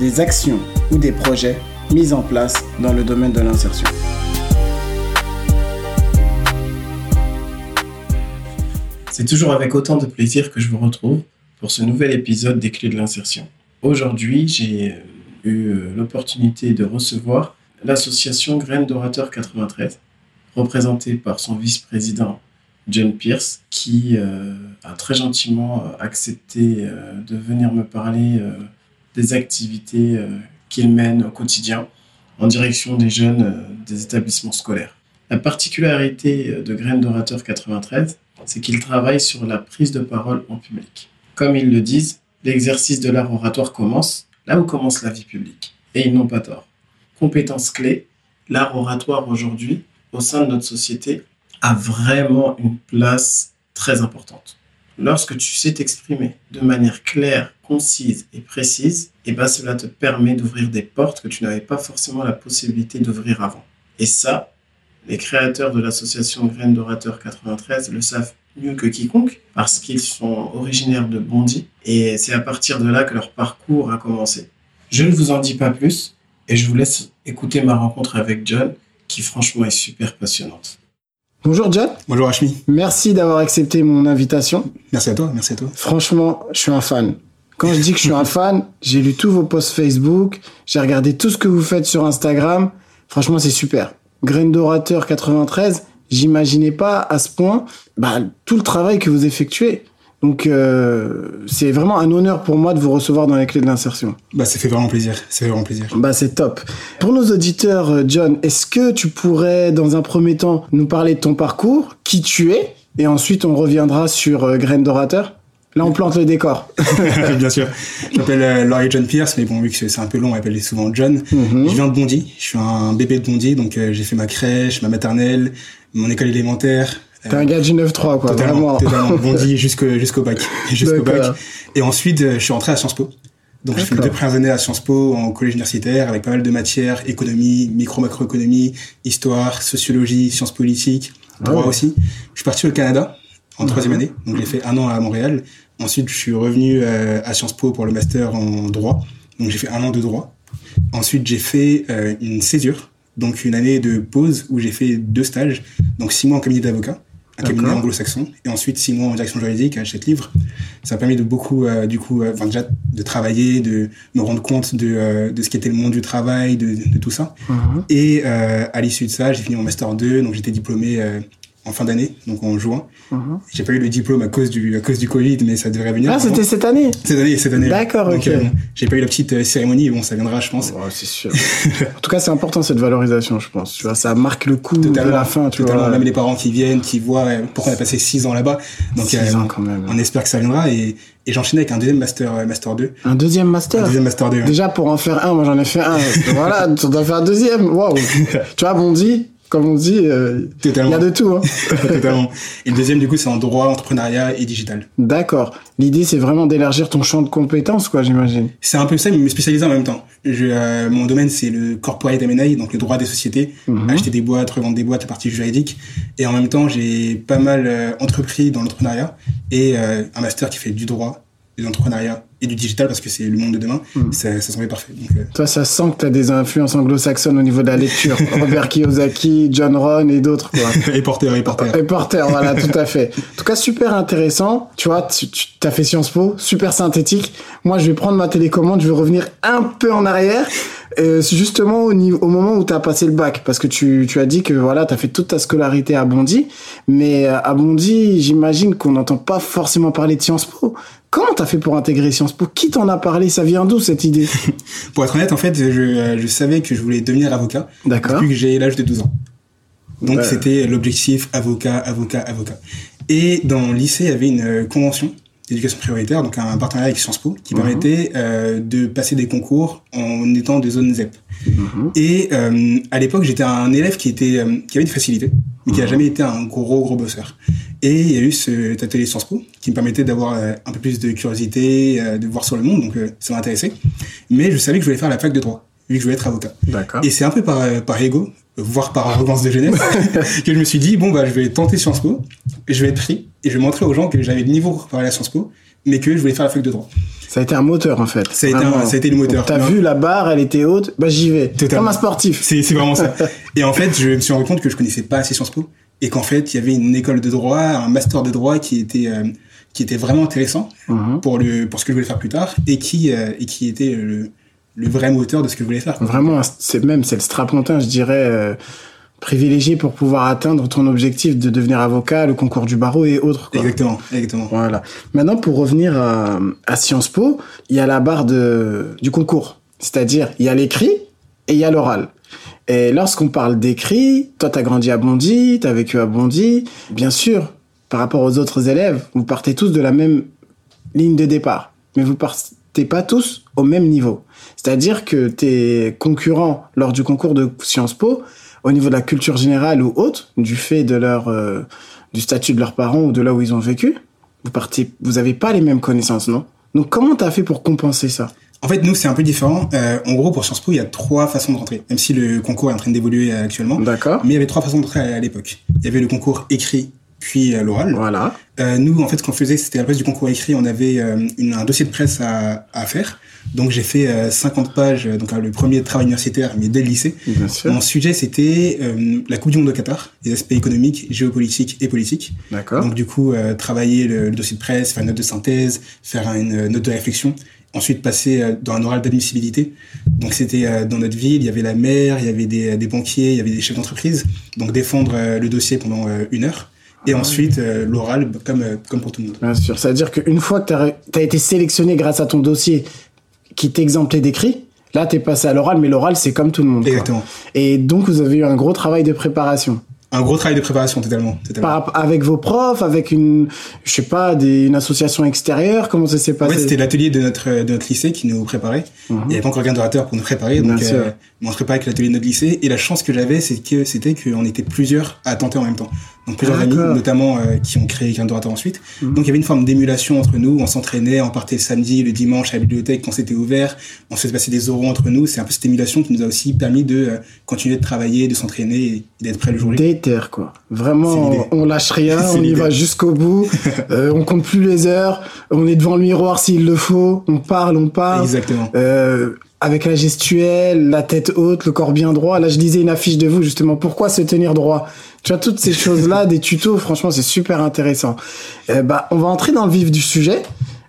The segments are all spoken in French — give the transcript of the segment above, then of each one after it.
des actions ou des projets mis en place dans le domaine de l'insertion. C'est toujours avec autant de plaisir que je vous retrouve pour ce nouvel épisode des clés de l'insertion. Aujourd'hui, j'ai eu euh, l'opportunité de recevoir l'association Graines d'Orateur 93, représentée par son vice-président John Pierce, qui euh, a très gentiment euh, accepté de venir me parler des activités qu'il mène au quotidien en direction des jeunes des établissements scolaires. La particularité de Graines d'Orateur 93, c'est qu'il travaille sur la prise de parole en public. Comme ils le disent, l'exercice de l'art oratoire commence là où commence la vie publique. Et ils n'ont pas tort. Compétence clé, l'art oratoire aujourd'hui, au sein de notre société, a vraiment une place très importante. Lorsque tu sais t'exprimer de manière claire, concise et précise, et eh ben cela te permet d'ouvrir des portes que tu n'avais pas forcément la possibilité d'ouvrir avant. Et ça, les créateurs de l'association Graines d'Orateur 93 le savent mieux que quiconque parce qu'ils sont originaires de Bondy et c'est à partir de là que leur parcours a commencé. Je ne vous en dis pas plus et je vous laisse écouter ma rencontre avec John qui franchement est super passionnante. Bonjour John. Bonjour Ashmi. Merci d'avoir accepté mon invitation. Merci à toi, merci à toi. Franchement, je suis un fan. Quand je dis que je suis un fan, j'ai lu tous vos posts Facebook, j'ai regardé tout ce que vous faites sur Instagram. Franchement, c'est super. Graine d'orateur 93, j'imaginais pas à ce point bah, tout le travail que vous effectuez. Donc euh, c'est vraiment un honneur pour moi de vous recevoir dans les clés de l'insertion. Bah ça fait vraiment plaisir, c'est vraiment plaisir. Bah c'est top. Pour nos auditeurs, euh, John, est-ce que tu pourrais dans un premier temps nous parler de ton parcours, qui tu es, et ensuite on reviendra sur euh, Graines d'orateur? Là, on plante le décor. Bien sûr. Je m'appelle euh, Laurie John Pierce, mais bon, vu que c'est un peu long, on m'appelle souvent John. Mhm. Je viens de Bondy. Je suis un bébé de Bondy, donc euh, j'ai fait ma crèche, ma maternelle, mon école élémentaire. T'es un gars du 9-3, quoi. Totalement, totalement. Bondy jusqu'au jusqu'au bac. Jusqu'au bac. Et ensuite, euh, je suis rentré à Sciences Po. Donc j'ai fait deux premières années à Sciences Po en collège universitaire avec pas mal de matières, économie, micro-macroéconomie, histoire, sociologie, sciences politiques, ah droit aussi. Je suis parti au Canada en troisième année, donc j'ai fait un an à Montréal. Ensuite, je suis revenu euh, à Sciences Po pour le master en droit. Donc j'ai fait un an de droit. Ensuite, j'ai fait euh, une césure, donc une année de pause où j'ai fait deux stages, donc six mois en cabinet d'avocat, un cabinet anglo-saxon, et ensuite six mois en direction juridique à Château Livre. Ça m'a permis de beaucoup, euh, du coup, enfin déjà de travailler, de me rendre compte de, de ce qu'était le monde du travail, de, de tout ça. Uh-huh. Et à l'issue de ça, j'ai fini mon master 2, donc j'étais diplômé en fin d'année, donc en juin. Uh-huh. J'ai pas eu le diplôme à cause du à cause du Covid, mais ça devrait venir. Ah, c'était cette année? Cette année, cette année. D'accord, ok. Euh, j'ai pas eu la petite euh, cérémonie, bon, ça viendra, je pense. c'est sûr. en tout cas, c'est important cette valorisation, je pense. Tu vois, ça marque le coup de la fin, tu totalement. Même les parents qui viennent, qui voient pourquoi on a passé six ans là-bas. Donc, six euh, ans quand même. On espère que ça viendra et et j'enchaînais avec un deuxième master master 2. Un deuxième master? Un deuxième master 2. Déjà pour en faire un, moi j'en ai fait un. voilà, tu dois faire un deuxième. Waouh. tu vois, Bondi, comme on dit, euh, il y a de tout. Hein. Totalement. Et le deuxième, du coup, c'est en droit, entrepreneuriat et digital. D'accord. L'idée, c'est vraiment d'élargir ton champ de compétences, quoi, j'imagine. C'est un peu ça, mais me spécialiser en même temps. Je, euh, mon domaine, c'est le corporate M&A, donc le droit des sociétés, mhm. acheter des boîtes, revendre des boîtes, la partie juridique. Et en même temps, j'ai pas mal euh, entrepris dans l'entrepreneuriat et un master qui fait du droit, de l'entrepreneuriat et du digital parce que c'est le monde de demain, mm. ça, ça semblait parfait. Donc, euh. Toi, ça sent que tu as des influences anglo-saxonnes au niveau de la lecture. Robert Kiyosaki, John Ron et d'autres. Et Porter, et Porter. Et Porter, voilà, tout à fait. En tout cas, super intéressant. Tu vois, tu, tu as fait Sciences Po, super synthétique. Moi, je vais prendre ma télécommande, je vais revenir un peu en arrière. Euh, justement au, niveau, au moment où tu as passé le bac, parce que tu, tu as dit que voilà, tu as fait toute ta scolarité à Bondy, mais euh, à Bondy, j'imagine qu'on n'entend pas forcément parler de Sciences Po. Comment t'as fait pour intégrer Sciences Po? Qui t'en a parlé? Ça vient d'où cette idée? Pour être honnête, en fait, je, je, savais que je voulais devenir avocat depuis que j'ai l'âge de 12 ans. Donc c'était l'objectif avocat, avocat, avocat. Et dans le lycée, il y avait une convention d'éducation prioritaire, donc un partenariat avec Sciences Po, qui mhm. permettait euh, de passer des concours en étant des zones ZEP. Mhm. Et euh, à l'époque, j'étais un élève qui était euh, qui avait des facilités, mais qui n'a jamais été un gros gros bosseur. Et il y a eu cet atelier Sciences Po qui me permettait d'avoir un peu plus de curiosité, de voir sur le monde, donc ça m'intéressait. Mais je savais que je voulais faire la fac de droit, vu que je voulais être avocat. Et c'est un peu par par ego, voire par arrogance de jeunesse, que je me suis dit bon bah je vais tenter Sciences Po, et je vais être pris et je vais montrer aux gens que j'avais le niveau pour parler à Sciences Po, mais que je voulais faire la fac de droit. Ça a été un moteur en fait. Ça a, été, un, ça a été le moteur. T'as vu la barre, elle était haute, bah j'y vais. Comme un sportif. C'est vraiment ça. et en fait, je me suis rendu compte que je connaissais pas assez Sciences Po et qu'en fait, il y avait une école de droit, un master de droit qui était euh, qui était vraiment intéressant mhm. pour le pour ce que je voulais faire plus tard et qui euh, et qui était le, le vrai moteur de ce que je voulais faire. Vraiment, c'est même c'est le strapontin, je dirais. Euh, privilégié pour pouvoir atteindre ton objectif de devenir avocat, le concours du barreau et autres. Exactement, exactement. Voilà. Maintenant, pour revenir à, à Sciences Po, il y a la barre de, du concours. C'est-à-dire, il y a l'écrit et il y a l'oral. Et lorsqu'on parle d'écrit, toi, tu as grandi à Bondy, tu as vécu à Bondy. Bien sûr, par rapport aux autres élèves, vous partez tous de la même ligne de départ. Mais vous partez pas tous au même niveau. C'est-à-dire que tes concurrents lors du concours de Sciences Po, au niveau de la culture générale ou autre, du fait de leur euh, du statut de leurs parents ou de là où ils ont vécu, vous partez, vous avez pas les mêmes connaissances, non? Donc comment tu as fait pour compenser ça? En fait, nous c'est un peu différent. Euh, en gros, pour Sciences Po, il y a trois façons de rentrer, même si le concours est en train d'évoluer actuellement. D'accord. Mais il y avait trois façons de rentrer à l'époque. Il y avait le concours écrit puis euh, l'oral. Voilà. Euh, nous, en fait, ce qu'on faisait, c'était à la place du concours écrit, on avait euh, une, un dossier de presse à, à faire. Donc j'ai fait 50 euh, pages, donc le premier travail universitaire, mais dès le lycée. Bien sûr. Mon sujet, c'était la Coupe du Monde de Qatar, les aspects économiques, géopolitiques et politiques. D'accord. Donc du coup, travailler le, dossier de presse, faire une note de synthèse, faire une note de réflexion ensuite passer dans un oral d'admissibilité. Donc c'était dans notre ville, il y avait la maire, il y avait des, des banquiers, il y avait des chefs d'entreprise. Donc défendre le dossier pendant une heure. Et ensuite, euh, l'oral, comme, euh, comme pour tout le monde. Bien sûr. C'est-à-dire qu'une fois que tu as, été sélectionné grâce à ton dossier qui t'exemptait d'écrit, là, tu es passé à l'oral, mais l'oral, c'est comme tout le monde. Exactement. Et donc, vous avez eu un gros travail de préparation. Un gros travail de préparation, totalement. Par, avec vos profs, avec une, je sais pas, des, une association extérieure, comment ça s'est passé? Ouais, c'était l'atelier de notre, de notre lycée qui nous préparait. Mhm. Il n'y avait pas encore d'orateur pour nous préparer, donc euh, on se préparait avec l'atelier de notre lycée. Et la chance que j'avais, c'est que c'était qu'on était plusieurs à tenter en même temps donc plusieurs amis, notamment euh, qui ont créé Droit ensuite. Mhm. Donc il y avait une forme d'émulation entre nous, on s'entraînait, on partait le samedi, le dimanche à la bibliothèque quand c'était ouvert, on se faisait passer des oraux entre nous, c'est un peu cette émulation qui nous a aussi permis de euh, continuer de travailler, de s'entraîner et d'être prêt le jour Déter quoi. Vraiment, on lâche rien, on y va jusqu'au bout, euh, on compte plus les heures, on est devant le miroir s'il le faut, on parle, on parle. Exactement. Euh, avec la gestuelle, la tête haute, le corps bien droit. Là, je lisais une affiche de vous justement. Pourquoi se tenir droit? Tu vois toutes ces choses-là, des tutos. Franchement, c'est super intéressant. Euh, bah, on va entrer dans le vif du sujet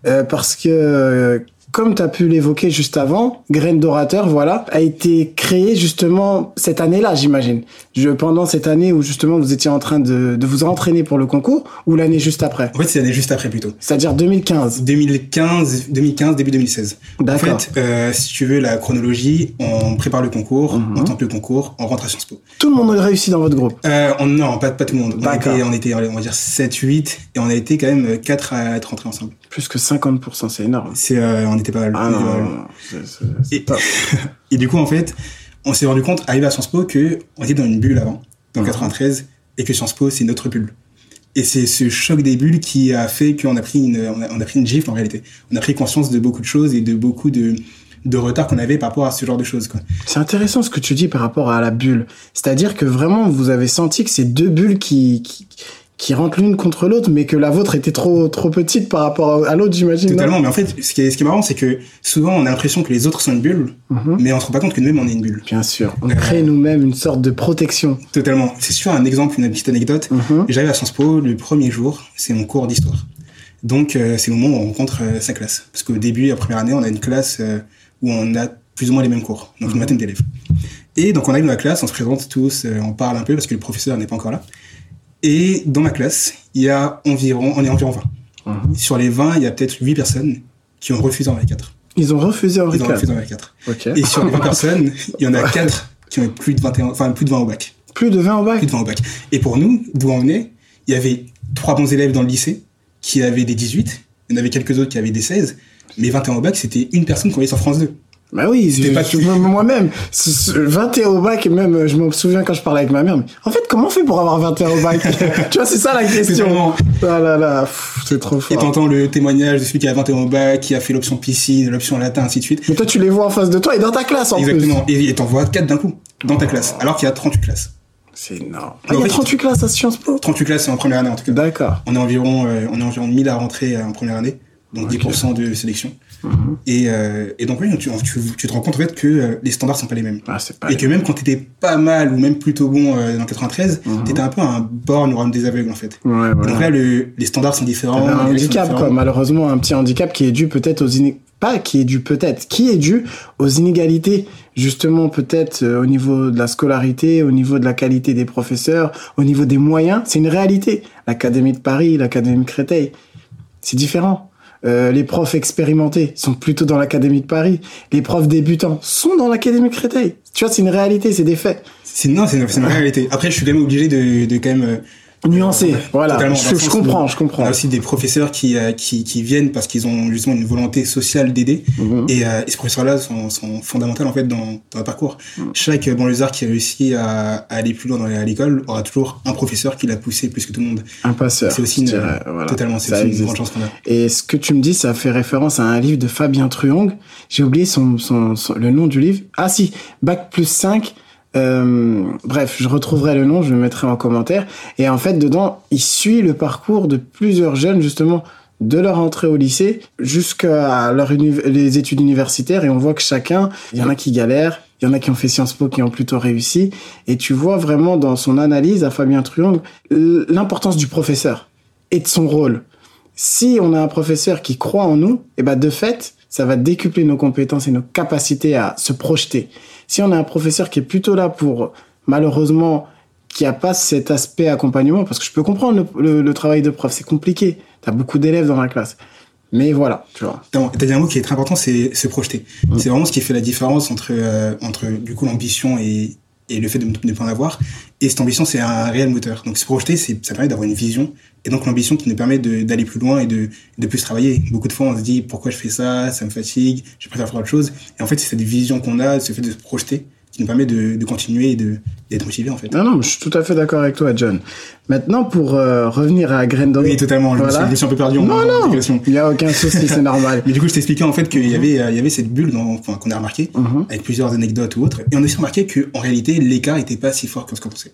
euh, parce que comme tu as pu l'évoquer juste avant, Graine d'orateur, voilà, a été créé justement cette année-là, j'imagine. Je, pendant cette année où justement vous étiez en train de, de vous entraîner pour le concours, ou l'année juste après? En fait, c'est l'année juste après plutôt. C'est-à-dire 2015 2015, 2015, début 2016. D'accord. En fait, euh, si tu veux la chronologie, on prépare le concours, mhm. on tente le concours, on rentre à Sciences Po. Tout le monde a réussi dans votre groupe? Euh, on, Non, pas, pas tout le monde. On était, on était, on va dire 7, 8, et on a été quand même 4 à être rentrés ensemble. Plus que 50%, c'est énorme. C'est, euh, on était pas mal. Ah et, et, du coup, en fait, on s'est rendu compte, arrivé à Sciences Po, que on était dans une bulle avant, dans 93, ah. et que Sciences Po, c'est notre bulle. Et c'est ce choc des bulles qui a fait qu'on a pris une, on a, pris une gifle en réalité. On a pris conscience de beaucoup de choses et de beaucoup de, de retard qu'on avait par rapport à ce genre de choses. C'est intéressant ce que tu dis par rapport à la bulle. C'est-à-dire que vraiment, vous avez senti que ces deux bulles qui, qui, qui rentrent l'une contre l'autre, mais que la vôtre était trop trop petite par rapport à l'autre, j'imagine. Totalement. Mais en fait, ce qui est, ce qui est marrant, c'est que souvent on a l'impression que les autres sont une bulle, mhm. mais on se rend pas compte que nous-mêmes on est une bulle. Bien sûr. On crée nous-mêmes une sorte de protection. Totalement. C'est sûr un exemple, une petite anecdote. Mhm. J'arrive à Sciences Po le premier jour, c'est mon cours d'histoire. Donc euh, c'est le moment où on rencontre euh, sa classe, parce qu'au début, la première année, on a une classe euh, où on a plus ou moins les mêmes cours, donc une vingtaine d'élèves. Et donc on arrive dans la classe, on se présente tous, on parle un peu parce que le professeur n'est pas encore là. Et dans ma classe, il y a environ, on est environ 20. Mhm. Sur les 20, il y a peut-être 8 personnes qui ont refusé en V4. Ils ont refusé en V4 Ils ont refusé en V4. Et sur les 20 personnes, il y en a 4 qui ont plus de 21, enfin plus de 20 au bac. Plus de 20 au bac? Plus de 20 au bac. Et pour nous, d'où on venait, il y avait trois bons élèves dans le lycée qui avaient des 18. Il y en avait quelques autres qui avaient des 16. Mais 21 au bac, c'était une personne qu'on voyait sur France 2. Bah oui, c'était pas moi-même. 21 au bac, même, je me souviens quand je parlais avec ma mère, mais en fait, comment on fait pour avoir 21 au bac? Tu vois, c'est ça la question. Ah là là, c'est trop fort. Et t'entends le témoignage de celui qui a 21 au bac, qui a fait l'option piscine, l'option latin, ainsi de suite. Mais toi, tu les vois en face de toi et dans ta classe, en Exactement. Et t'en vois 4 d'un coup, dans ta classe, alors qu'il y a 38 classes. C'est énorme. Ah, il y a 38 classes à Sciences Po? 38 classes, c'est en première année, en tout cas. D'accord. On est environ, euh, on est environ 1000 à rentrer euh, en première année donc 10% de sélection. Mhm. et, euh, et, donc oui, tu, tu, te rends compte en fait que euh, les standards sont pas les mêmes. Ah, pas et que même quand tu étais pas mal ou même plutôt bon euh, dans 93, tu étais un peu un borne ou des aveugles en fait. Ouais, ouais, donc là, le, les standards sont différents. Un handicap, quoi, malheureusement, un petit handicap qui est dû peut-être aux inégalités. Pas qui est dû peut-être, qui est dû aux inégalités, justement peut-être au niveau de la scolarité, au niveau de la qualité des professeurs, au niveau des moyens. C'est une réalité. L'Académie de Paris, l'Académie de Créteil, c'est différent. Euh, les profs expérimentés sont plutôt dans l'Académie de Paris. Les profs débutants sont dans l'Académie de Créteil. Tu vois, c'est une réalité, c'est des faits. Non, c'est une, réalité. Après, je suis quand même obligé de, de quand même euh, nuancé. voilà, je, comprends, je comprends. On a aussi des professeurs qui, euh, qui, qui viennent parce qu'ils ont justement une volonté sociale d'aider. Mhm. Et, euh, et, ces professeurs-là sont, sont fondamentaux en fait dans, dans le parcours. Mhm. Chaque banlieusard qui réussit à, à, aller plus loin dans, à l'école aura toujours un professeur qui l'a poussé plus que tout le monde. Un passeur. C'est aussi une, voilà, totalement, c'est une grande chance qu'on a. Et ce que tu me dis, ça fait référence à un livre de Fabien Truong. J'ai oublié son, son, son, le nom du livre. Ah si, Bac plus 5 euh, bref, je retrouverai le nom, je le mettrai en commentaire. Et en fait, dedans, il suit le parcours de plusieurs jeunes, justement, de leur entrée au lycée jusqu'à leur les études universitaires. Et on voit que chacun, il y en a qui galèrent, il y en a qui ont fait Sciences Po qui ont plutôt réussi. Et tu vois vraiment dans son analyse à Fabien Truong l'importance du professeur et de son rôle. Si on a un professeur qui croit en nous, et eh ben de fait, ça va décupler nos compétences et nos capacités à se projeter. Si on a un professeur qui est plutôt là pour, malheureusement, qui a pas cet aspect accompagnement, parce que je peux comprendre le, travail de prof, c'est compliqué. Tu as beaucoup d'élèves dans la classe. Mais voilà, tu vois. Tu as dit un mot qui est très important, c'est se projeter. Mm. C'est vraiment ce qui fait la différence entre, euh, entre du coup, l'ambition et, et le fait de ne pas en avoir. Et cette ambition, c'est un réel moteur. Donc se projeter, ça permet d'avoir une vision. Et donc l'ambition qui nous permet d'aller plus loin et de, de plus travailler. Beaucoup de fois, on se dit pourquoi je fais ça, ça me fatigue, je préfère faire autre chose. Et en fait, c'est cette vision qu'on a, ce fait de se projeter, qui nous permet de, de continuer et d'être motivé en fait. Non, non, je suis tout à fait d'accord avec toi, John. Maintenant, pour euh, revenir à Grendon. Oui, totalement. Je, me suis, un peu perdu en Non, non, il n'y a aucun souci, c'est normal. Mais du coup, je t'expliquais en fait qu'il y avait, il y avait cette bulle enfin, qu'on a remarqué, mhm. avec plusieurs anecdotes ou autres. Et on a aussi remarqué qu'en réalité, l'écart n'était pas si fort que ce qu'on pensait.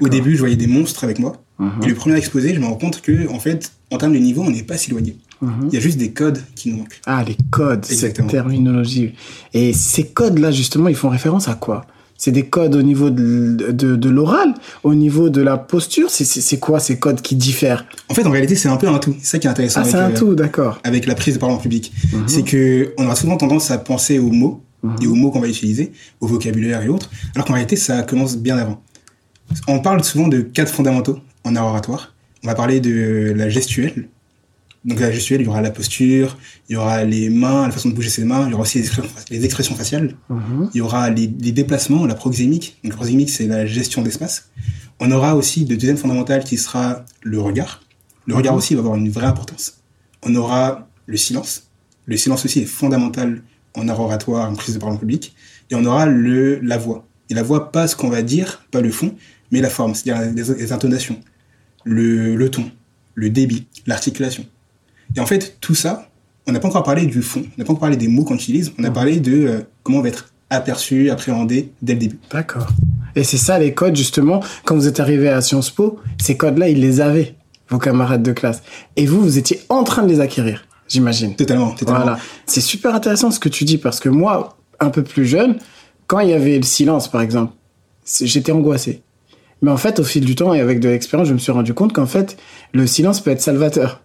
Au début, je voyais des monstres avec moi. Mhm. Et le premier exposé, je me rends compte que, en fait, en termes de niveau, on n'est pas si éloigné. Mhm. Il y a juste des codes qui nous manquent. Ah, les codes, cette terminologie. Et ces codes-là, justement, ils font référence à quoi? C'est des codes au niveau de, de, l'oral, au niveau de la posture? C'est quoi ces codes qui diffèrent? En fait, en réalité, c'est un peu un tout. C'est ça qui est intéressant. Ah, c'est un tout, d'accord. Avec la prise de parole en public. Mhm. C'est que on aura souvent tendance à penser aux mots et aux mots qu'on va utiliser, au vocabulaire et autres, alors qu'en réalité, ça commence bien avant. On parle souvent de quatre fondamentaux en oratoire. On va parler de la gestuelle. Donc la gestuelle, il y aura la posture, il y aura les mains, la façon de bouger ses mains, il y aura aussi les expressions, faciales, mhm. il y aura les, déplacements, la proxémique. Donc la proxémique, c'est la gestion d'espace. On aura aussi le deuxième fondamental qui sera le regard. Le regard mhm. aussi va avoir une vraie importance. On aura le silence. Le silence aussi est fondamental en art oratoire, en prise de parole en public. Et on aura le, la voix. Et la voix, pas ce qu'on va dire, pas le fond, mais la forme, c'est-à-dire les, intonations, le, le, ton, le débit, l'articulation. Et en fait, tout ça, on n'a pas encore parlé du fond, on n'a pas encore parlé des mots qu'on utilise, on a parlé de euh, comment on va être aperçu, appréhendé dès le début. D'accord. Et c'est ça les codes, justement, quand vous êtes arrivé à Sciences Po, ces codes-là, ils les avaient, vos camarades de classe. Et vous, vous étiez en train de les acquérir, j'imagine. Totalement, totalement. Voilà. C'est super intéressant ce que tu dis, parce que moi, un peu plus jeune, quand il y avait le silence, par exemple, j'étais angoissé. Mais en fait, au fil du temps et avec de l'expérience, je me suis rendu compte qu'en fait, le silence peut être salvateur.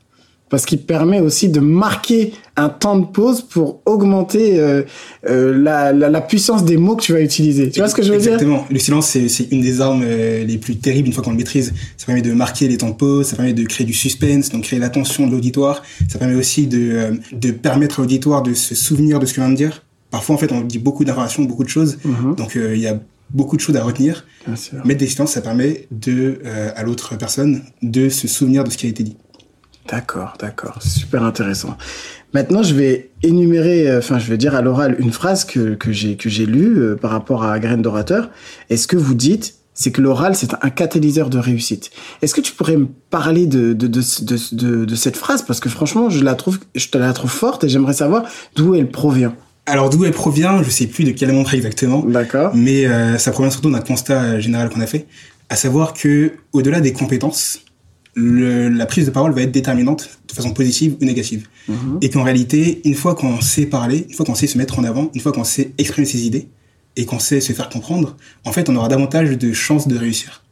Parce qu'il permet aussi de marquer un temps de pause pour augmenter euh, euh, la, la, la, puissance des mots que tu vas utiliser. Tu vois ce que je veux dire? Exactement. Le silence, c'est une des armes euh, les plus terribles une fois qu'on le maîtrise. Ça permet de marquer les temps de pause, ça permet de créer du suspense, donc créer l'attention de l'auditoire. Ça permet aussi de, de permettre à l'auditoire de se souvenir de ce que vient de dire. Parfois, en fait, on dit beaucoup d'informations, beaucoup de choses. Mhm. Donc, il y a beaucoup de choses à retenir. Mettre des silences, ça permet de, à l'autre personne de se souvenir de ce qui a été dit. D'accord, d'accord. Super intéressant. Maintenant, je vais énumérer, euh, enfin, je vais dire à l'oral une phrase que, que j'ai que j'ai lue euh, par rapport à Graine d'orateur. Et ce que vous dites, c'est que l'oral, c'est un catalyseur de réussite. Est-ce que tu pourrais me parler de, de, de, de, de cette phrase? Parce que franchement, je la trouve, je te la trouve forte et j'aimerais savoir d'où elle provient. Alors d'où elle provient, je sais plus de quel montre exactement. D'accord. Mais euh, ça provient surtout d'un constat général qu'on a fait, à savoir que au-delà des compétences, le, la prise de parole va être déterminante de façon positive ou négative. Mhm. Et qu'en réalité, une fois qu'on sait parler, une fois qu'on sait se mettre en avant, une fois qu'on sait exprimer ses idées et qu'on sait se faire comprendre, en fait, on aura davantage de chances de réussir.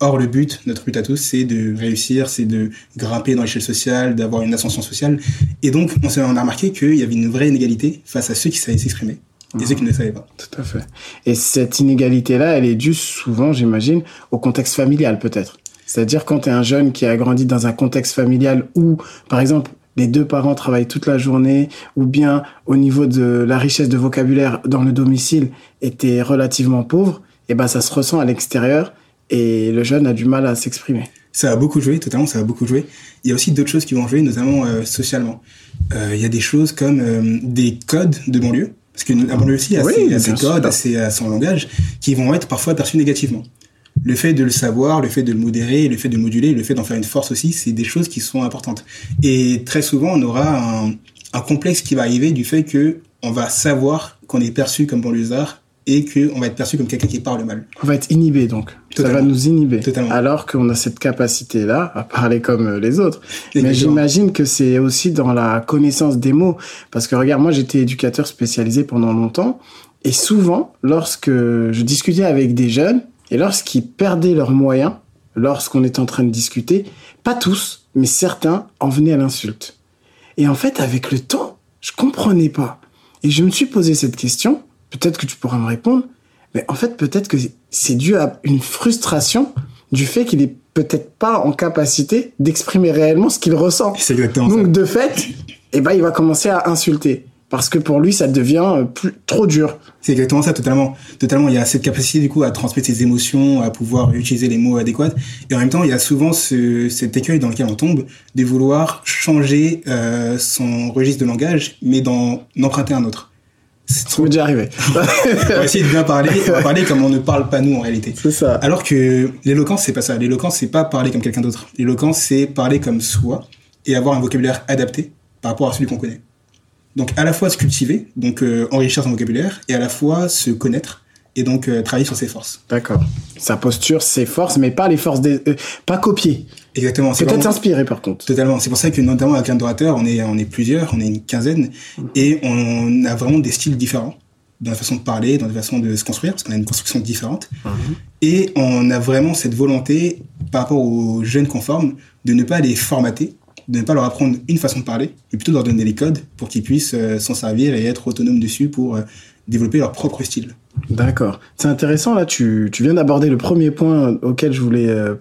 Or, le but, notre but à tous, c'est de réussir, c'est de grimper dans l'échelle sociale, d'avoir une ascension sociale. Et donc, on, on a remarqué qu'il y avait une vraie inégalité face à ceux qui savaient s'exprimer et ceux qui ne le savaient pas. Tout à fait. Et cette inégalité-là, elle est due souvent, j'imagine, au contexte familial, peut-être. C'est-à-dire quand tu es un jeune qui a grandi dans un contexte familial où, par exemple, les deux parents travaillent toute la journée, ou bien au niveau de la richesse de vocabulaire dans le domicile était relativement pauvre, et ben ça se ressent à l'extérieur et le jeune a du mal à s'exprimer. Ça a beaucoup joué, totalement, ça a beaucoup joué. Il y a aussi d'autres choses qui vont jouer, notamment euh, socialement. Euh, il y a des choses comme euh, des codes de banlieue, parce que la banlieue aussi a ses, codes, a, ses, son langage, qui vont être parfois perçus négativement le fait de le savoir, le fait de le modérer, le fait de moduler, le fait d'en faire une force aussi, c'est des choses qui sont importantes. Et très souvent, on aura un, un complexe qui va arriver du fait que on va savoir qu'on est perçu comme banlieusard et qu'on va être perçu comme quelqu'un qui parle mal. On va être inhibé donc. Ça va nous inhiber. Totalement. Alors qu'on a cette capacité-là à parler comme les autres. Mais j'imagine que c'est aussi dans la connaissance des mots. Parce que regarde, moi j'étais éducateur spécialisé pendant longtemps. Et souvent, lorsque je discutais avec des jeunes, et lorsqu'ils perdaient leurs moyens, lorsqu'on est en train de discuter, pas tous, mais certains en venaient à l'insulte. Et en fait, avec le temps, je comprenais pas. Et je me suis posé cette question, peut-être que tu pourras me répondre, mais en fait, peut-être que c'est dû à une frustration du fait qu'il est peut-être pas en capacité d'exprimer réellement ce qu'il ressent. C'est exactement Donc, de fait, eh ben, il va commencer à insulter parce que pour lui ça devient euh, plus, trop dur. C'est exactement ça, totalement. Totalement, il y a cette capacité du coup à transmettre ses émotions, à pouvoir utiliser les mots adéquats, et en même temps il y a souvent ce, cet écueil dans lequel on tombe de vouloir changer euh, son registre de langage, mais d'en emprunter un autre. C'est trop déjà arrivé. on va essayer de bien parler, on va parler comme on ne parle pas nous en réalité. C'est ça. Alors que l'éloquence c'est pas ça. L'éloquence c'est pas parler comme quelqu'un d'autre. L'éloquence c'est parler comme soi et avoir un vocabulaire adapté par rapport à celui qu'on connaît. Donc à la fois se cultiver, donc euh, enrichir son vocabulaire, et à la fois se connaître et donc euh, travailler sur ses forces. D'accord. Sa posture, ses forces, mais pas les forces des, euh, pas copier. Exactement. Peut-être s'inspirer par contre. Totalement. C'est pour ça que notamment avec un d'orateur, on est on est plusieurs, on est une quinzaine, mmh. et on a vraiment des styles différents dans la façon de parler, dans la façon de se construire, parce qu'on a une construction différente. Mmh. Et on a vraiment cette volonté, par rapport aux jeunes conformes, de ne pas les formater, de ne pas leur apprendre une façon de parler, et plutôt de leur donner les codes pour qu'ils puissent euh, s'en servir et être autonomes dessus pour euh, développer leur propre style. D'accord. C'est intéressant, là, tu, tu viens d'aborder le premier point auquel je voulais... Euh,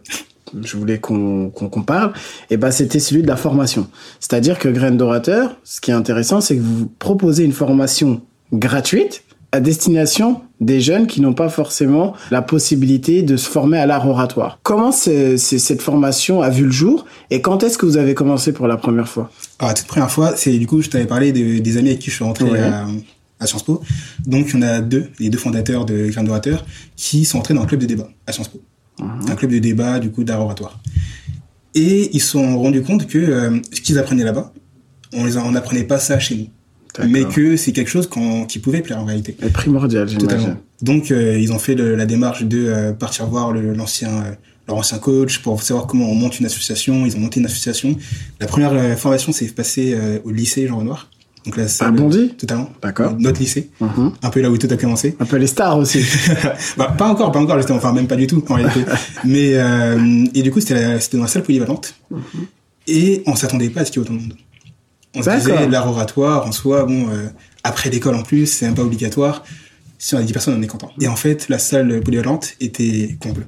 voulais qu'on parle, et ben c'était celui de la formation. C'est-à-dire que Graine d'orateur, ce qui est intéressant, c'est que vous proposez une formation gratuite à destination des jeunes qui n'ont pas forcément la possibilité de se former à l'art oratoire. Comment cette formation a vu le jour et quand est-ce que vous avez commencé pour la première fois? Alors, la toute première fois, c'est du coup, je t'avais parlé des amis avec qui je suis rentré à, Sciences Po. Donc, il y en a deux, les deux fondateurs de Grain d'orateur, qui sont entrés dans un club de débat à Sciences Po. Mhm. Un club de débat, du coup, d'art oratoire. Et ils se sont rendus compte que euh, ce qu'ils apprenaient là-bas, on les apprenait pas ça chez nous mais que c'est quelque chose qui pouvait plaire en réalité. Et primordial, j'imagine. Donc euh, ils ont fait la démarche de euh, partir voir l'ancien euh, leur ancien coach pour savoir comment on monte une association. Ils ont monté une association. La première formation s'est passée au lycée Jean Renoir. Donc là, c'est Bondy Totalement. D'accord. Notre lycée. Mm-hmm. Un peu là où tout a commencé. Un peu les stars aussi. bah, pas encore, pas encore, justement. Enfin, même pas du tout, en réalité. Mais, et du coup, c'était dans la salle polyvalente. Mm-hmm. Et on s'attendait pas à ce qu'il y ait autant de monde. On se disait, l'art oratoire, en soi, bon, euh, après l'école en plus, c'est même pas obligatoire. Si on a 10 personnes, on est content. Et en fait, la salle polyvalente était comble.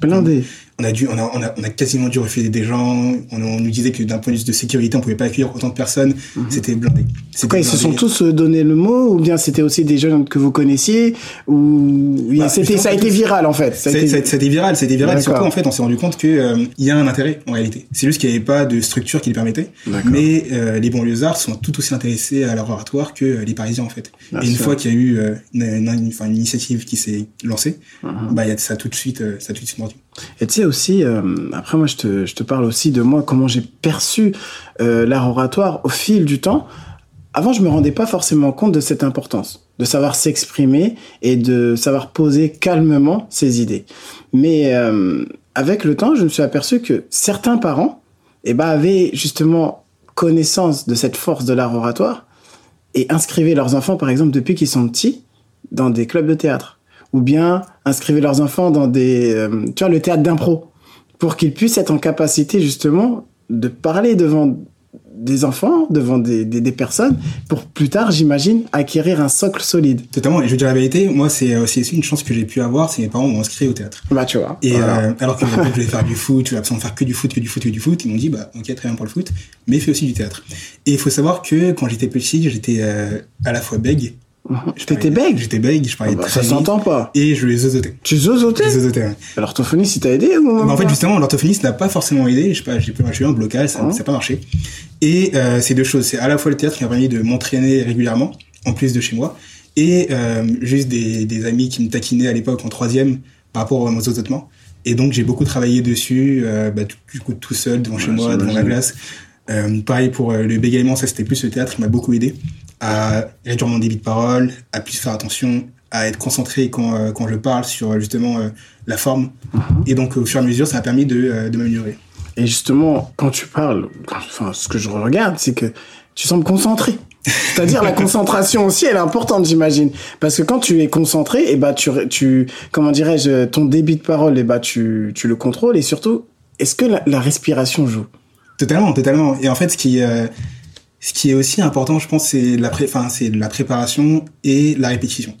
Blindée. On a dû, on a, on a, on a quasiment dû refuser des gens. On, nous disait que d'un point de vue de sécurité, on pouvait pas accueillir autant de personnes. Mhm. C'était blindé. Quoi, ils se sont tous euh, donné le mot, ou bien c'était aussi des jeunes que vous connaissiez, ou bah, c'était, ça a été viral en fait. Ça a été... C'était viral, c'était viral. Surtout en fait, on s'est rendu compte que euh, il y a un intérêt en réalité. C'est juste qu'il n'y avait pas de structure qui le permettait. Mais euh, les banlieusards sont tout aussi intéressés à leur oratoire que les Parisiens en fait. et une fois qu'il y a eu une, une, une, initiative qui s'est lancée, mhm. bah, y a, ça tout de suite, ça a tout de suite mordu. Et tu sais aussi, euh, après moi je te, je te parle aussi de moi, comment j'ai perçu euh, l'art oratoire au fil du temps. Avant, je me rendais pas forcément compte de cette importance, de savoir s'exprimer et de savoir poser calmement ses idées. Mais euh, avec le temps, je me suis aperçu que certains parents eh ben, avaient justement connaissance de cette force de l'art oratoire et inscrivaient leurs enfants, par exemple, depuis qu'ils sont petits, dans des clubs de théâtre ou bien inscrivez leurs enfants dans des, euh, tu vois, le théâtre d'impro, pour qu'ils puissent être en capacité justement de parler devant des enfants, devant des, des, personnes, pour plus tard, j'imagine, acquérir un socle solide. Totalement. Et je veux dire la vérité, moi, c'est aussi une chance que j'ai pu avoir, c'est mes parents m'ont inscrit au théâtre. Bah, tu vois. Et euh, alors que je voulais faire du foot, tu vas absolument faire que du foot, que du foot, que du foot, ils m'ont dit, bah, ok, très bien pour le foot, mais fais aussi du théâtre. Et il faut savoir que quand j'étais petit, j'étais euh, à la fois bègue T'étais bègue J'étais bègue, je parlais ah bah, Ça s'entend pas. Et je les zozotais. Tu zozotais zozotais, ouais. L'orthophoniste, il t'a aidé ou bah, En fait, justement, l'orthophoniste n'a pas forcément aidé. Je sais pas, j'ai eu un blocage, ça n'a ah. pas marché. Et euh, c'est deux choses. C'est à la fois le théâtre qui m'a permis de m'entraîner régulièrement, en plus de chez moi, et euh, juste des, des amis qui me taquinaient à l'époque en troisième par rapport aux zozotements. Et donc, j'ai beaucoup travaillé dessus, euh, bah, du coup, tout seul, devant chez moi, devant la glace. Euh, pareil pour euh, le bégaiement, ça c'était plus le théâtre qui m'a beaucoup aidé à réduire mon débit de parole, à plus faire attention, à être concentré quand, euh, quand je parle sur justement la forme. Mhm. Et donc au fur et à mesure, ça m'a permis de, de m'améliorer. Et justement, quand tu parles, enfin, ce que je regarde, c'est que tu sembles concentré. C'est-à-dire la concentration aussi, elle est importante, j'imagine, parce que quand tu es concentré, et eh bah tu, tu, comment dirais-je, ton débit de parole, et eh bah tu, tu le contrôles, et surtout, est-ce que la respiration joue? Totalement, totalement. Et en fait, ce qui, euh, ce qui est aussi important, je pense, c'est la, pré la préparation et la répétition.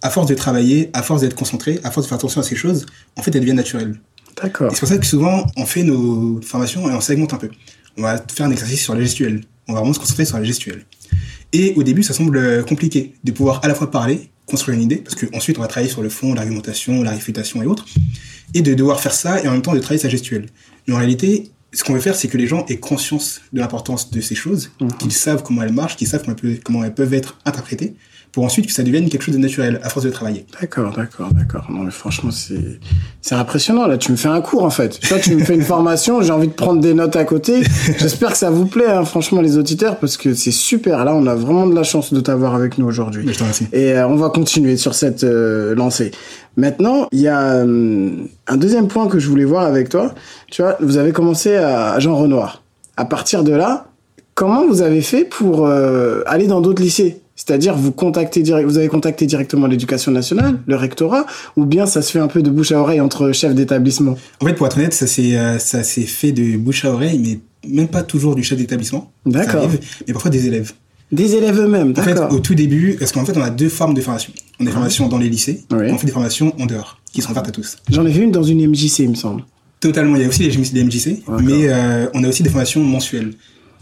À force de travailler, à force d'être concentré, à force de faire attention à ces choses, en fait, elles deviennent naturelles. D'accord. C'est pour ça que souvent, on fait nos formations et on segmente un peu. On va faire un exercice sur la gestuelle. On va vraiment se concentrer sur la gestuelle. Et au début, ça semble compliqué de pouvoir à la fois parler, construire une idée, parce qu'ensuite, on va travailler sur le fond, l'argumentation, la réfutation et autres, et de devoir faire ça et en même temps de travailler sa gestuelle. Mais en réalité, ce qu'on veut faire, c'est que les gens aient conscience de l'importance de ces choses, mhm. qu'ils savent comment elles marchent, qu'ils savent comment elles, peuvent, être interprétées, pour ensuite que ça devienne quelque chose de naturel à force de travailler. D'accord, d'accord, d'accord. Non, mais franchement, c'est c'est impressionnant. Là, tu me fais un cours en fait. Toi, tu me fais une formation. J'ai envie de prendre des notes à côté. J'espère que ça vous plaît, hein, franchement, les auditeurs, parce que c'est super. Là, on a vraiment de la chance de t'avoir avec nous aujourd'hui. Et euh, on va continuer sur cette euh, lancée. Maintenant, il y a euh, un deuxième point que je voulais voir avec toi. Tu vois, vous avez commencé à Jean Renoir. À partir de là, comment vous avez fait pour euh, aller dans d'autres lycées? C'est-à-dire vous contactez vous avez contacté directement l'éducation nationale, le rectorat, ou bien ça se fait un peu de bouche à oreille entre chefs d'établissement? En fait, pour être honnête, ça s'est euh, ça s'est fait de bouche à oreille, mais même pas toujours du chef d'établissement. D'accord. Mais parfois des élèves. Des élèves eux-mêmes, d'accord. En fait, au tout début, parce qu'en fait, on a deux formes de formation. On a des formations dans les lycées, on fait des formations en dehors, qui sont ouvertes à tous. J'en ai vu une dans une MJC, il me semble. Totalement, il y a aussi des MJC, mais euh, on a aussi des formations mensuelles.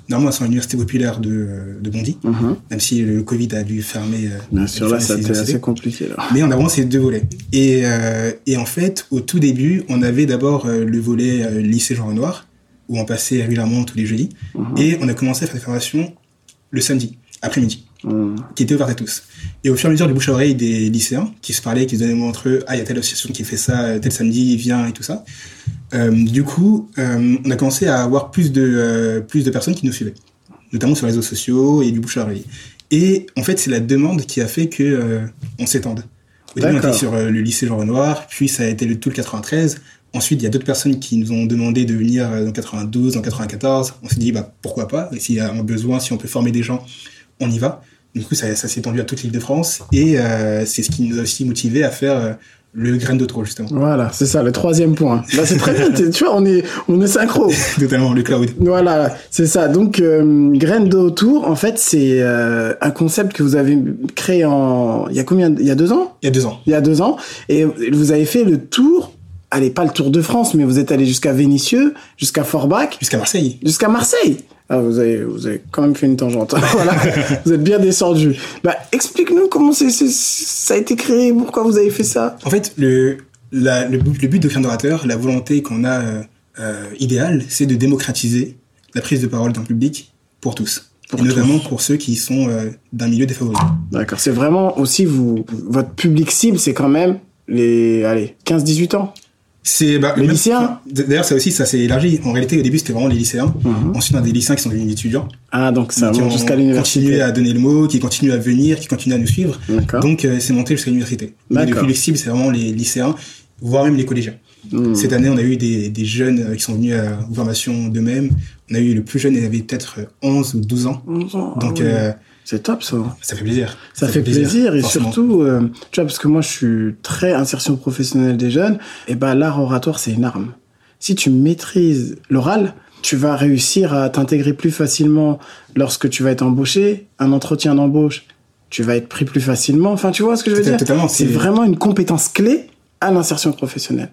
Normalement, c'est l'université populaire de, de Bondy, mhm. même si le Covid a dû fermer. Euh, Bien sûr, là, c'était assez compliqué. Là. Mais on a vraiment ces deux volets. Et, euh, et en fait, au tout début, on avait d'abord le volet lycée Jean Renoir, où on passait régulièrement tous les jeudis, mhm. et on a commencé à faire des formations le samedi après-midi, mmh. qui était ouvert à tous. Et au fur et à mesure du bouche à oreille des lycéens, qui se parlaient, qui se donnaient le mot entre eux, ah, il y a telle association qui fait ça, tel samedi, vient et tout ça. Euh, du coup, euh, on a commencé à avoir plus de, euh, plus de personnes qui nous suivaient, notamment sur les réseaux sociaux et du bouche à oreille. Et en fait, c'est la demande qui a fait que on s'étende. Au début, on était sur le lycée Jean Renoir, puis ça a été le tout le 93. Ensuite, il y a d'autres personnes qui nous ont demandé de venir dans 92, dans 94. On s'est dit, bah, pourquoi pas? S'il y a un besoin, si on peut former des gens on y va. Du coup, ça, ça s'est étendu à toute l'île de France et c'est ce qui nous a aussi motivé à faire le grain de trop justement. Voilà, c'est ça, le troisième point. Là, c'est très bien. tu vois, on est, on est synchro. Totalement, le cloud. Voilà, c'est ça. Donc, euh, grain de autour, en fait, c'est euh, un concept que vous avez créé en, il y a combien, il y a deux ans? Il y a deux ans. Il y a deux ans, et vous avez fait le tour allez, pas le Tour de France, mais vous êtes allé jusqu'à Vénissieux, jusqu'à Forbach. Jusqu'à Marseille. Jusqu'à Marseille. Ah, vous avez, vous avez quand même fait une tangente. voilà. vous êtes bien descendu. Bah, explique-nous comment c'est, ça a été créé, pourquoi vous avez fait ça. En fait, le, la, le, but, le but de d'orateur, la volonté qu'on a euh, euh, idéale, c'est de démocratiser la prise de parole dans le public pour tous. Pour notamment pour ceux qui sont euh, d'un milieu défavorisé. D'accord. C'est vraiment aussi vous, votre public cible, c'est quand même les, allez, 15-18 ans. C'est bah, les lycéens. D'ailleurs, ça aussi, ça s'est élargi. En réalité, au début, c'était vraiment les lycéens. Mhm. Ensuite, on a des lycéens qui sont devenus étudiants. Ah, donc ça qui jusqu'à l'université. Continué à donner le mot, qui continuent à venir, qui continuent à nous suivre. Donc, euh, c'est monté jusqu'à l'université. Mais depuis, les cibles, c'est vraiment les lycéens, voire même les collégiens. Hmm. Cette année, on a eu des, des jeunes euh, qui sont venus à formation d'eux-mêmes. On a eu le plus jeune, il avait peut-être 11 ou 12 ans. 11 ans. Donc, ah euh, c'est top ça. Ça fait plaisir. Ça, fait, plaisir, et surtout, euh, tu vois, parce que moi je suis très insertion professionnelle des jeunes, et ben l'art oratoire c'est une arme. Si tu maîtrises l'oral, tu vas réussir à t'intégrer plus facilement lorsque tu vas être embauché, un entretien d'embauche, tu vas être pris plus facilement. Enfin, tu vois ce que je veux dire? C'est vraiment une compétence clé à l'insertion professionnelle.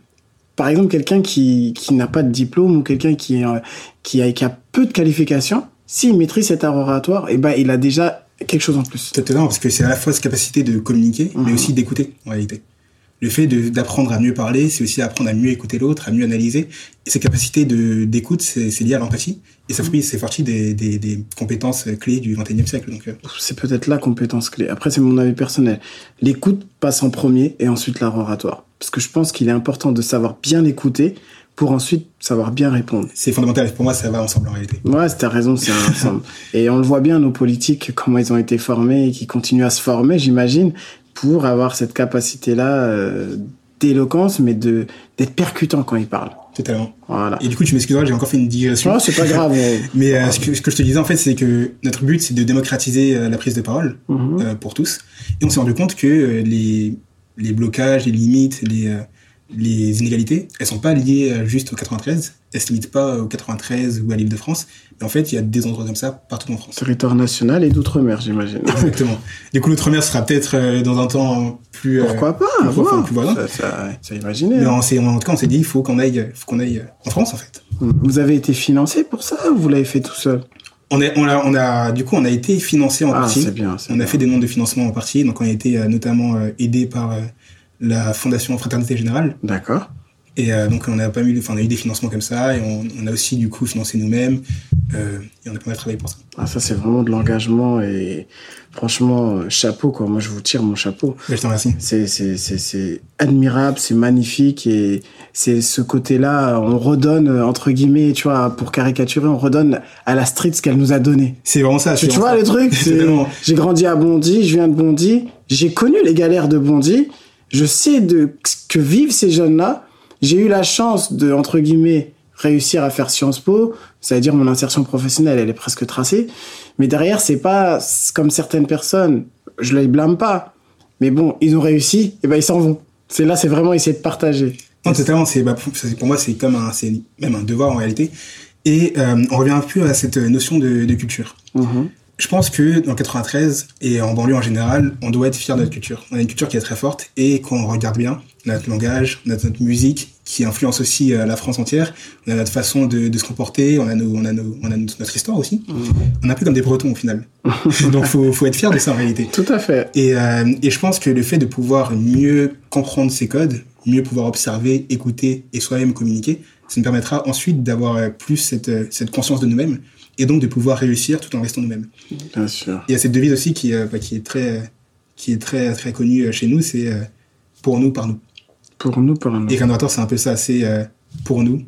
Par exemple, quelqu'un qui, qui n'a pas de diplôme ou quelqu'un qui, euh, qui, a, qui a peu de qualifications, s'il maîtrise cet art oratoire, et eh ben, il a déjà quelque chose en plus. Totalement, parce que c'est à la fois cette capacité de communiquer, mais mhm. aussi d'écouter, en réalité. Le fait d'apprendre à mieux parler, c'est aussi apprendre à mieux écouter l'autre, à mieux analyser. Et cette capacité d'écoute, c'est lié à l'empathie. Et ça, mhm. c'est partie des, des, des, compétences clés du XXIe siècle. Donc, euh. c'est peut-être la compétence clé. Après, c'est mon avis personnel. L'écoute passe en premier et ensuite l'art oratoire. Parce que je pense qu'il est important de savoir bien écouter pour ensuite savoir bien répondre. C'est fondamental. Pour moi, ça va ensemble en réalité. Ouais, t'as raison, c'est ensemble. et on le voit bien, nos politiques, comment ils ont été formés et qui continuent à se former, j'imagine, pour avoir cette capacité-là euh, d'éloquence, mais de d'être percutant quand ils parlent. Totalement. Voilà. Et du coup, tu m'excuseras, j'ai encore fait une digression. Non, c'est pas grave. mais euh, ce, que, ce, que, je te disais, en fait, c'est que notre but, c'est de démocratiser euh, la prise de parole mhm. pour tous. Et on s'est rendu compte que les, les blocages, les limites, les les inégalités, elles sont pas liées euh, juste au 93, elles se limitent pas au 93 ou à l'île de France, mais en fait, il y a des endroits comme ça partout en France. Territoire national et d'outre-mer, j'imagine. Exactement. Du coup, l'outre-mer sera peut-être euh, dans un temps plus... Euh, Pourquoi pas plus, enfin, plus ça, ça, ça imaginer. Mais en, en, tout cas, on s'est dit, il faut qu'on aille, faut qu'on aille en France, en fait. Vous avez été financé pour ça ou vous l'avez fait tout seul? On a, on, a, on a, du coup, on a été financé en ah, partie. Bien, on a fait des demandes de financement en partie, donc on a été notamment aidé par la Fondation Fraternité Générale. D'accord. Et euh, donc on a pas mis, enfin on a eu des financements comme ça et on, on a aussi du coup financé nous-mêmes euh, et on a pas mal travaillé pour ça. Ah ça c'est vraiment de l'engagement et franchement euh, chapeau quoi. Moi je vous tire mon chapeau. je te remercie. C'est c'est c'est c'est admirable, c'est magnifique et c'est ce côté-là on redonne entre guillemets tu vois pour caricaturer on redonne à la street ce qu'elle nous a donné. C'est vraiment ça. Tu, vois le truc. J'ai grandi à Bondy, je viens de Bondy, j'ai connu les galères de Bondy je sais de que vivent ces jeunes-là. J'ai eu la chance de, entre guillemets, réussir à faire Sciences Po. C'est-à-dire mon insertion professionnelle, elle est presque tracée. Mais derrière, c'est pas comme certaines personnes. Je les blâme pas. Mais bon, ils ont réussi, et ben ils s'en vont. C'est là, c'est vraiment essayer de partager. Non, totalement. C'est bah, pour moi, c'est comme un, c'est même un devoir en réalité. Et euh, on revient un peu à cette notion de, de culture. Mm-hmm. Je pense que dans 93 et en banlieue en général, on doit être fier de notre culture. On a une culture qui est très forte et qu'on regarde bien, on a notre langage, on a notre musique qui influence aussi euh, la France entière, on a notre façon de, de se comporter, on a, nos, on, a nos, on a notre histoire aussi. Mmh. On est un peu comme des Bretons au final. Donc faut, faut être fier de ça en réalité. Tout à fait. Et, euh, et je pense que le fait de pouvoir mieux comprendre ces codes, mieux pouvoir observer, écouter et soi-même communiquer, ça nous permettra ensuite d'avoir euh, plus cette, cette conscience de nous-mêmes et donc de pouvoir réussir tout en restant nous-mêmes. Bien sûr. Il y a cette devise aussi qui, euh, bah, qui est très, qui est très, très connue euh, chez nous, c'est euh, pour nous, par nous. Pour nous, par nous. Et Candorator, c'est un peu ça, c'est pour nous,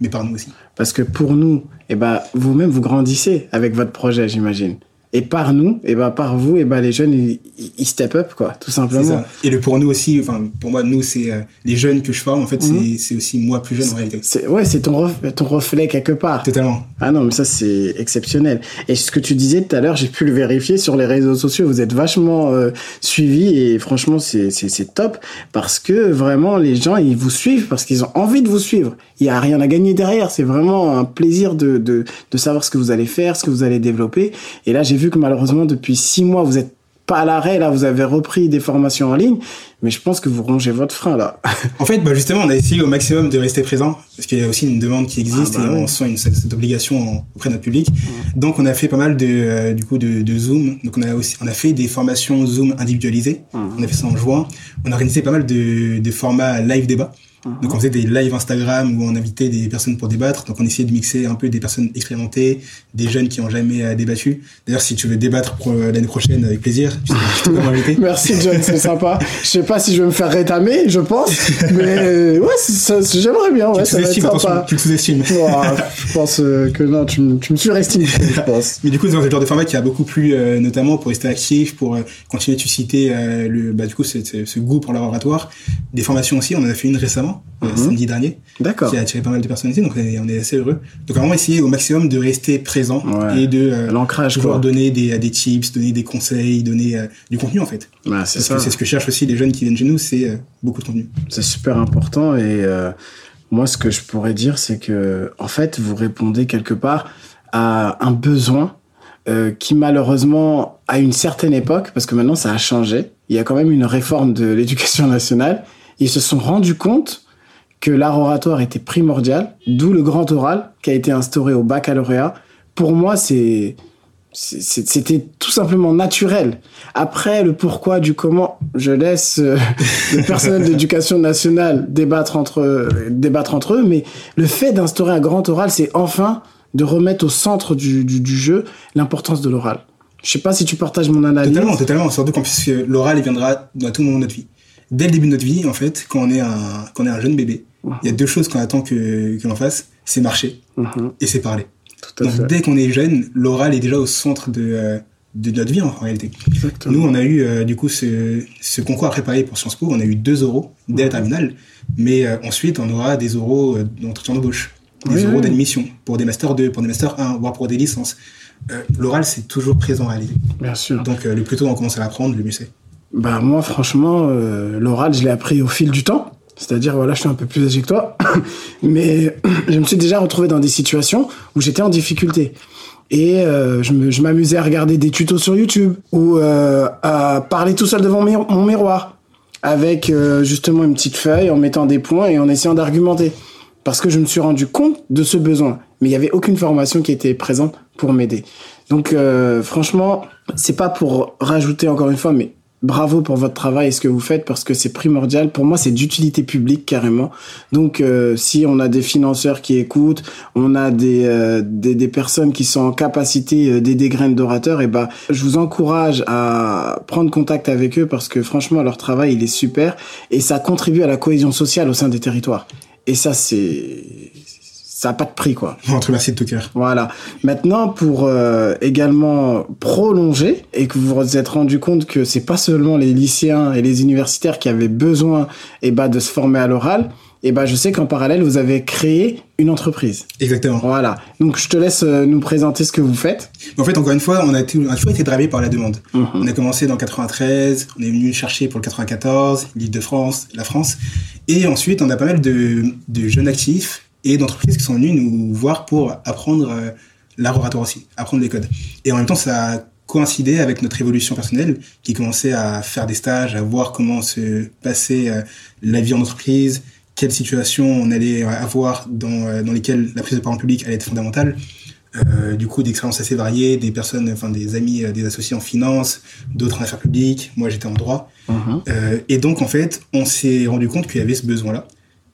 mais par nous aussi. Parce que pour nous, eh ben, vous-même, vous grandissez avec votre projet, j'imagine. Et par nous, et ben par vous, et ben les jeunes ils, step up quoi, tout simplement. Ça. Et le pour nous aussi, enfin pour moi nous c'est euh, les jeunes que je forme en fait mhm. c'est aussi moi plus jeune en réalité. Ouais c'est ton ton reflet quelque part. Totalement. Ah non mais ça c'est exceptionnel. Et ce que tu disais tout à l'heure, j'ai pu le vérifier sur les réseaux sociaux. Vous êtes vachement euh, suivis et franchement c'est c'est top parce que vraiment les gens ils vous suivent parce qu'ils ont envie de vous suivre. Il y a rien à gagner derrière. C'est vraiment un plaisir de, de de savoir ce que vous allez faire, ce que vous allez développer. Et là j'ai vu que malheureusement, depuis six mois, vous êtes pas à l'arrêt, là, vous avez repris des formations en ligne. Mais je pense que vous rongez votre frein là. en fait, bah justement, on a essayé au maximum de rester présent parce qu'il y a aussi une demande qui existe ah bah et on sent une, cette, obligation auprès de notre public. Donc, on a fait pas mal de euh, du coup de, de, Zoom. Donc, on a aussi on a fait des formations Zoom individualisées. On a fait ça en juin. On a organisé pas mal de, de formats live débat. Donc on faisait des lives Instagram où on invitait des personnes pour débattre. Donc on essayait de mixer un peu des personnes expérimentées, des jeunes qui ont jamais euh, débattu. D'ailleurs, si tu veux débattre pour euh, l'année prochaine, avec plaisir. Tu sais, Merci John, c'est sympa. Je sais pas si je vais me faire rétamer, je pense, mais euh, ouais, j'aimerais bien. Ouais, tu être sympa. Tu le sous-estimes. je pense que non, tu, tu me surestimes, je pense. Mais du coup, c'est le genre de format qui a beaucoup plu, notamment pour rester actif, pour continuer de susciter le, bah du coup, ce goût pour l'oratoire. Des formations aussi, on en a fait une récemment euh, mhm. samedi dernier, qui a attiré pas mal de personnes ici, donc on est assez heureux. Donc vraiment essayer au maximum de rester présent et de euh, l'ancrage, pouvoir donner des, des tips, donner des conseils, donner euh, du contenu en fait. Bah, c'est ça. C'est ce que cherchent aussi les jeunes qui viennent chez nous, c'est beaucoup de. C'est super important et moi ce que je pourrais dire c'est que en fait vous répondez quelque part à un besoin qui malheureusement à une certaine époque, parce que maintenant ça a changé, il y a quand même une réforme de l'éducation nationale ils se sont rendus compte que l'art oratoire était primordial, d'où le grand oral qui a été instauré au baccalauréat. Pour moi, c'est c'était tout simplement naturel. Après, le pourquoi du comment, je laisse euh, le personnel d'éducation nationale débattre entre, débattre entre eux, mais le fait d'instaurer un grand oral, c'est enfin de remettre au centre du, du, jeu l'importance de l'oral. Je sais pas si tu partages mon analyse. Totalement, totalement. Surtout qu'en plus, l'oral, il viendra dans tout moment de notre vie dès le début de notre vie, en fait, quand on est un, quand on est un jeune bébé, il y a deux choses qu'on attend que, que l'on fasse, c'est marcher mhm. et c'est parler. Donc dès qu'on est jeune, l'oral est déjà au centre de, euh, de notre vie en, réalité. Nous, on a eu euh, du coup ce, ce, concours à préparer pour Sciences Po, on a eu deux euros dès la terminale, mais euh, ensuite on aura des euros d'entretien d'embauche, des euros d'admission pour des masters 2, pour des masters 1, voire pour des licences. L'oral, c'est toujours présent à réalité. Bien sûr. Donc le plus tôt on commence à l'apprendre, le mieux c'est. Bah moi franchement euh, l'oral je l'ai appris au fil du temps. C'est-à-dire voilà, je suis un peu plus âgé que toi, mais je me suis déjà retrouvé dans des situations où j'étais en difficulté. Et euh, je m'amusais à regarder des tutos sur YouTube ou euh, à parler tout seul devant mon miroir avec euh, justement une petite feuille en mettant des points et en essayant d'argumenter. Parce que je me suis rendu compte de ce besoin. Mais il n'y avait aucune formation qui était présente pour m'aider. Donc franchement, c'est pas pour rajouter encore une fois, mais bravo pour votre travail et ce que vous faites parce que c'est primordial. Pour moi, c'est d'utilité publique carrément. Donc, euh, si on a des financeurs qui écoutent, on a des, euh, des, des, personnes qui sont en capacité euh, d'aider Graines d'orateurs, et ben, je vous encourage à prendre contact avec eux parce que franchement, leur travail, il est super et ça contribue à la cohésion sociale au sein des territoires. Et ça, c'est ça n'a pas de prix quoi. On te remercie de tout cœur. Voilà. Maintenant pour euh, également prolonger et que vous vous êtes rendu compte que c'est pas seulement les lycéens et les universitaires qui avaient besoin et eh ben, de se former à l'oral, et eh ben je sais qu'en parallèle vous avez créé une entreprise. Exactement. Voilà. Donc je te laisse euh, nous présenter ce que vous faites. En fait encore une fois on a, toujours été drivé par la demande. Mhm. On a commencé dans 93, on est venu chercher pour le 94, l'île de France, la France, et ensuite on a pas mal de, de jeunes actifs et d'entreprises qui sont venues nous voir pour apprendre euh, l'art oratoire aussi, apprendre les codes. Et en même temps, ça a coïncidé avec notre évolution personnelle, qui commençait à faire des stages, à voir comment se passait euh, la vie en entreprise, quelles situations on allait avoir dans, euh, dans lesquelles la prise de parole publique allait être fondamentale. Euh, du coup, d'expériences assez variées, des personnes, enfin des amis, des associés en finance, d'autres en affaires publiques. Moi, j'étais en droit. Euh, et donc, en fait, on s'est rendu compte qu'il y avait ce besoin-là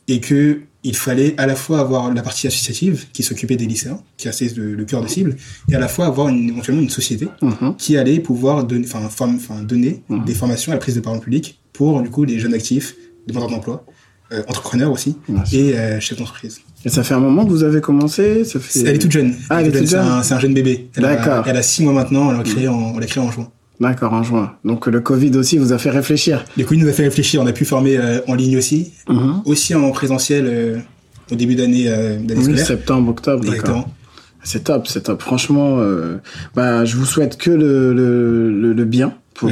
et que il fallait à la fois avoir la partie associative qui s'occupait des lycéens, qui assez le, cœur de cible, et à la fois avoir une, éventuellement une société mhm. qui allait pouvoir donner, enfin, donner mhm. des formations à la prise de parole publique pour du coup les jeunes actifs, demandeurs d'emploi, euh, entrepreneurs aussi, et euh, chefs d'entreprise. Et ça fait un moment que vous avez commencé ça fait... Elle est toute jeune. Ah, elle est toute jeune. C'est un, jeune bébé. D'accord. Elle a six mois maintenant. Elle l'a créé, en, on l'a créé en juin. D'accord, en juin. Donc le Covid aussi vous a fait réfléchir. Coup, il nous a fait réfléchir. On a pu former euh, en ligne aussi, mhm. aussi en présentiel euh, au début d'année euh, oui, septembre, octobre, d'accord. C'est top, c'est top. Franchement, euh, bah, je vous souhaite que le, le, le, bien pour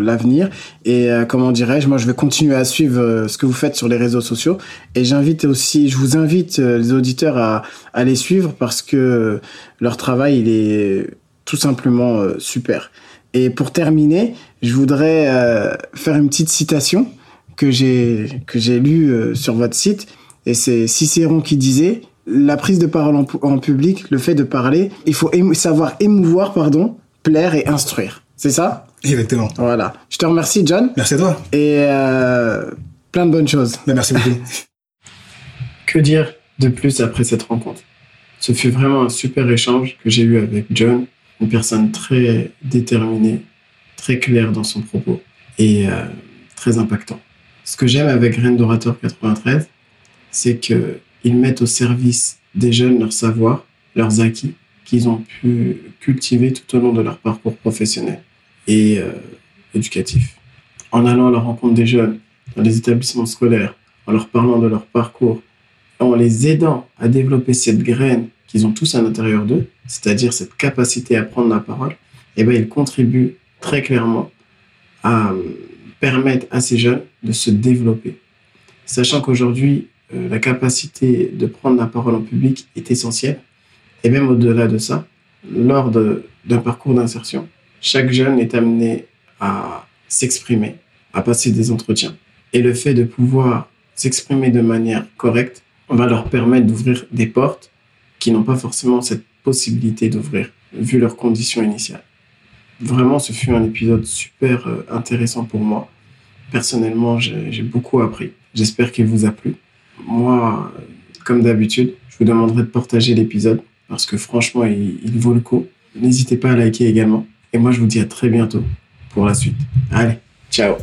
l'avenir. Et comment dirais-je, moi je vais continuer à suivre ce que vous faites sur les réseaux sociaux. Et j'invite aussi, je vous invite les auditeurs à, à les suivre parce que leur travail il est tout simplement super. Et pour terminer, je voudrais euh, faire une petite citation que j'ai que j'ai lu euh, sur votre site et c'est Cicéron qui disait la prise de parole en, public, le fait de parler, il faut savoir émouvoir, pardon, plaire et instruire. C'est ça? Exactement. Voilà. Je te remercie, John. Merci à toi. Et euh, plein de bonnes choses. Ben, merci beaucoup. que dire de plus après cette rencontre? Ce fut vraiment un super échange que j'ai eu avec John, une personne très déterminée, très claire dans son propos et euh, très impactant. Ce que j'aime avec Graines d'Orateur 93, c'est qu'ils mettent au service des jeunes leur savoir, leurs acquis qu'ils ont pu cultiver tout au long de leur parcours professionnel et euh, éducatif. En allant à la rencontre des jeunes dans les établissements scolaires, en leur parlant de leur parcours, en les aidant à développer cette graine qu'ils ont tous à l'intérieur d'eux, c'est-à-dire cette capacité à prendre la parole, eh bien, ils contribuent très clairement à permettre à ces jeunes de se développer. Sachant qu'aujourd'hui, euh, la capacité de prendre la parole en public est essentielle. Et même au-delà de ça, lors d'un parcours d'insertion, chaque jeune est amené à s'exprimer, à passer des entretiens. Et le fait de pouvoir s'exprimer de manière correcte va leur permettre d'ouvrir des portes qui n'ont pas forcément cette possibilité d'ouvrir, vu leurs conditions initiales. Vraiment, ce fut un épisode super euh, intéressant pour moi. Personnellement, j'ai beaucoup appris. J'espère qu'il vous a plu. Moi, comme d'habitude, je vous demanderai de partager l'épisode parce que franchement, il, il vaut le coup. N'hésitez pas à liker également. Et moi, je vous dis à très bientôt pour la suite. Allez, ciao